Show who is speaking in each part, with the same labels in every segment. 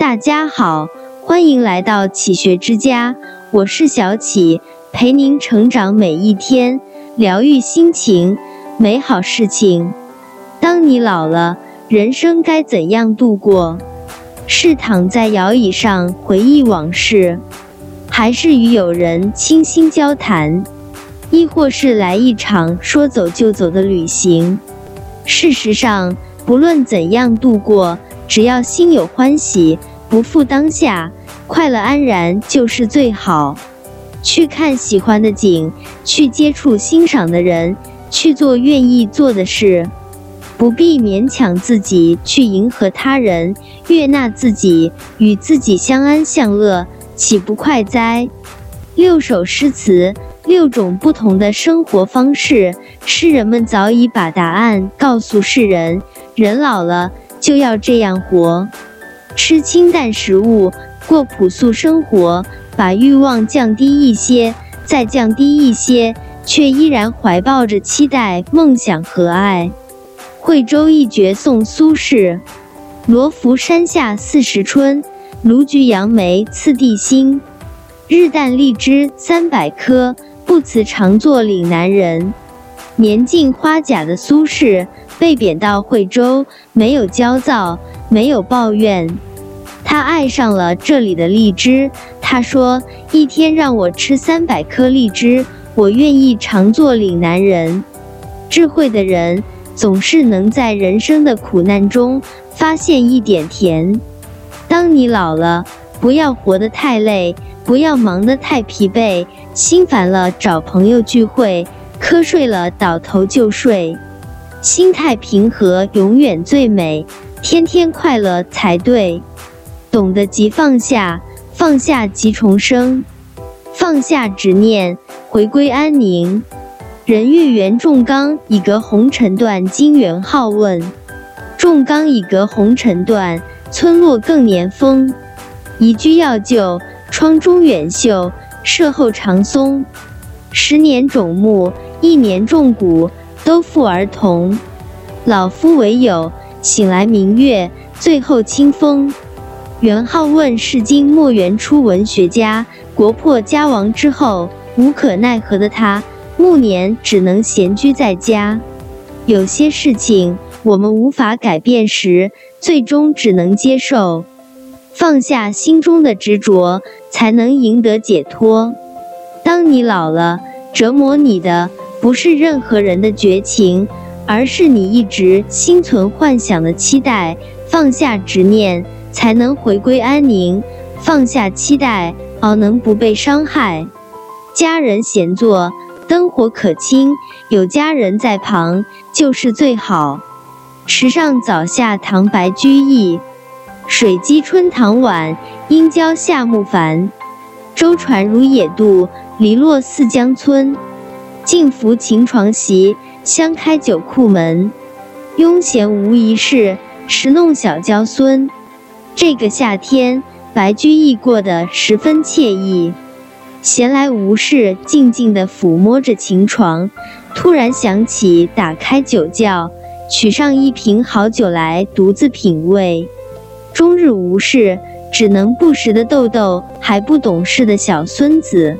Speaker 1: 大家好，欢迎来到启学之家，我是小启，陪您成长每一天，疗愈心情，美好事情。当你老了，人生该怎样度过？是躺在摇椅上回忆往事，还是与友人倾心交谈，亦或是来一场说走就走的旅行？事实上，不论怎样度过，只要心有欢喜。不负当下，快乐安然就是最好。去看喜欢的景，去接触欣赏的人，去做愿意做的事，不必勉强自己去迎合他人，悦纳自己，与自己相安相乐，岂不快哉？六首诗词，六种不同的生活方式，诗人们早已把答案告诉世人：人老了就要这样活。吃清淡食物，过朴素生活，把欲望降低一些，再降低一些，却依然怀抱着期待、梦想和爱。惠州一绝宋苏轼：罗浮山下四时春，卢橘杨梅次第新。日啖荔枝三百颗，不辞常作岭南人。年近花甲的苏轼被贬到惠州，没有焦躁。没有抱怨，他爱上了这里的荔枝。他说：“一天让我吃三百颗荔枝，我愿意常做岭南人。”智慧的人总是能在人生的苦难中发现一点甜。当你老了，不要活得太累，不要忙得太疲惫。心烦了找朋友聚会，瞌睡了倒头就睡。心态平和，永远最美。天天快乐才对，懂得即放下，放下即重生，放下执念，回归安宁。人欲圆重刚，以隔红尘断。金元好问：重刚以隔红尘断，村落更年丰。宜居要就，窗中远秀，舍后长松。十年种木，一年种谷，都付儿童。老夫唯有。醒来明月，最后清风。元好问是金末元初文学家，国破家亡之后，无可奈何的他，暮年只能闲居在家。有些事情我们无法改变时，最终只能接受，放下心中的执着，才能赢得解脱。当你老了，折磨你的不是任何人的绝情。而是你一直心存幻想的期待，放下执念，才能回归安宁；放下期待，而能不被伤害。家人闲坐，灯火可亲，有家人在旁就是最好。池上早下唐白居易，水击春塘晚，应郊夏木繁。舟船如野渡，篱落似江村。静拂琴床席。香开酒库门，庸闲无一事，时弄小娇孙。这个夏天，白居易过得十分惬意，闲来无事，静静地抚摸着琴床，突然想起打开酒窖，取上一瓶好酒来独自品味。终日无事，只能不时地逗逗还不懂事的小孙子。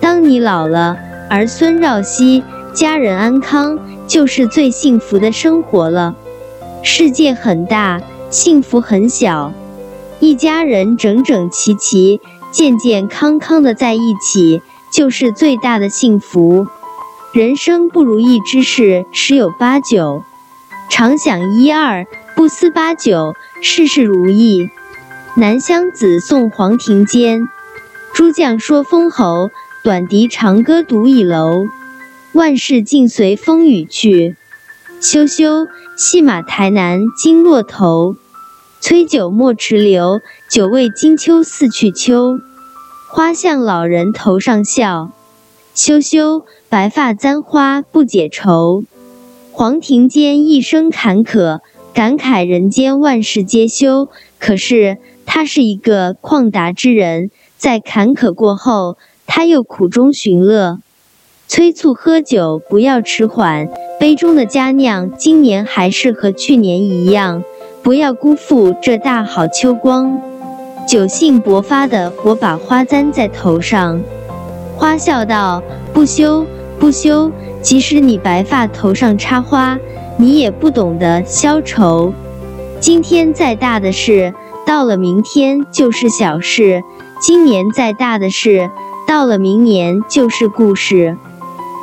Speaker 1: 当你老了，儿孙绕膝。家人安康就是最幸福的生活了。世界很大，幸福很小。一家人整整齐齐、健健康康的在一起，就是最大的幸福。人生不如意之事十有八九，常想一二，不思八九，事事如意。南乡子送黄庭坚，诸将说封侯，短笛长歌独倚楼。万事尽随风雨去，休休，戏马台南金络头。催酒莫迟留，酒味金秋似去秋。花向老人头上笑，羞羞，白发簪花不解愁。黄庭坚一生坎坷，感慨人间万事皆休。可是他是一个旷达之人，在坎坷过后，他又苦中寻乐。催促喝酒，不要迟缓。杯中的佳酿，今年还是和去年一样。不要辜负这大好秋光。酒兴勃发的我把花簪在头上。花笑道：“不羞，不羞。即使你白发头上插花，你也不懂得消愁。今天再大的事，到了明天就是小事；今年再大的事，到了明年就是故事。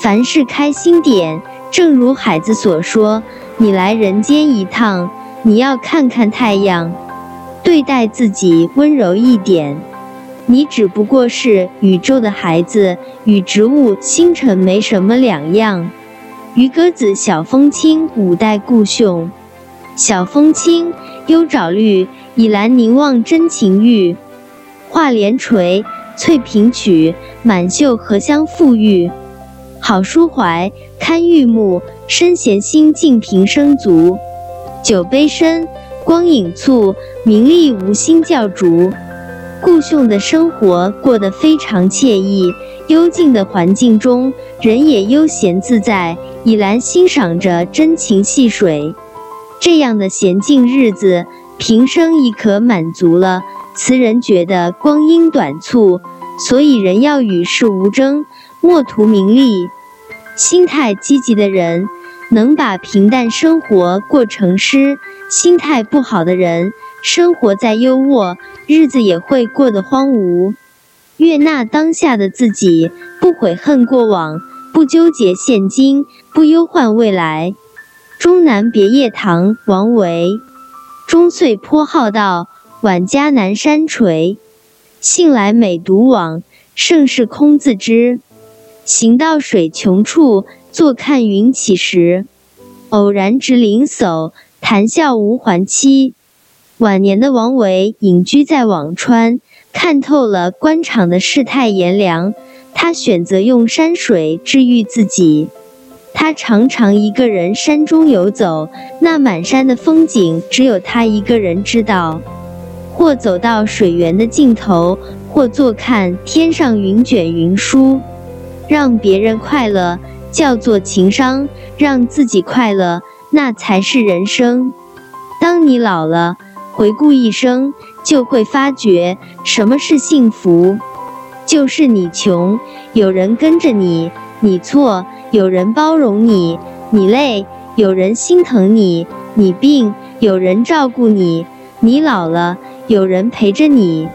Speaker 1: 凡事开心点。正如海子所说：‘你来人间一趟，你要看看太阳。’对待自己温柔一点。”你只不过是宇宙的孩子，与植物、星辰没什么两样。渔歌子，小风清，五代故兄。小风清，幽沼绿，倚栏凝望真情玉。画帘垂，翠屏曲，满袖荷香馥郁。好书怀，堪玉目，身闲心静平生足。酒杯深，光影簇，名利无心教逐。顾兄的生活过得非常惬意，幽静的环境中，人也悠闲自在。以兰欣赏着真情细水，这样的闲静日子，平生亦可满足了。词人觉得光阴短促，所以人要与世无争，莫图名利。心态积极的人，能把平淡生活过成诗；心态不好的人，生活再优渥，日子也会过得荒芜。悦纳当下的自己，不悔恨过往，不纠结现今，不忧患未来。终南别业堂，王维。终岁颇好道，晚家南山陲。信来每独往，胜事空自知。行到水穷处，坐看云起时。偶然值林叟，谈笑无还期。晚年的王维隐居在辋川，看透了官场的世态炎凉，他选择用山水治愈自己。他常常一个人山中游走，那满山的风景只有他一个人知道。或走到水源的尽头，或坐看天上云卷云舒。让别人快乐叫做情商，让自己快乐那才是人生。当你老了。回顾一生，就会发觉什么是幸福，就是你穷，有人跟着你；你错，有人包容你；你累，有人心疼你；你病，有人照顾你；你老了，有人陪着你。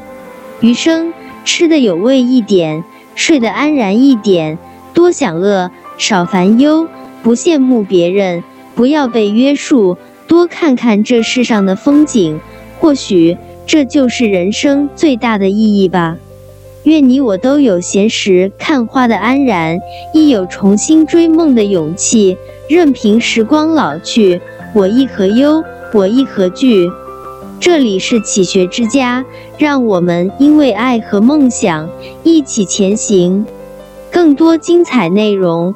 Speaker 1: 余生吃的有味一点，睡得安然一点，多享乐，少烦忧，不羡慕别人，不要被约束。多看看这世上的风景，或许这就是人生最大的意义吧。愿你我都有闲时看花的安然，亦有重新追梦的勇气。任凭时光老去，我亦何忧，我亦何惧？这里是启学之家，让我们因为爱和梦想一起前行。更多精彩内容，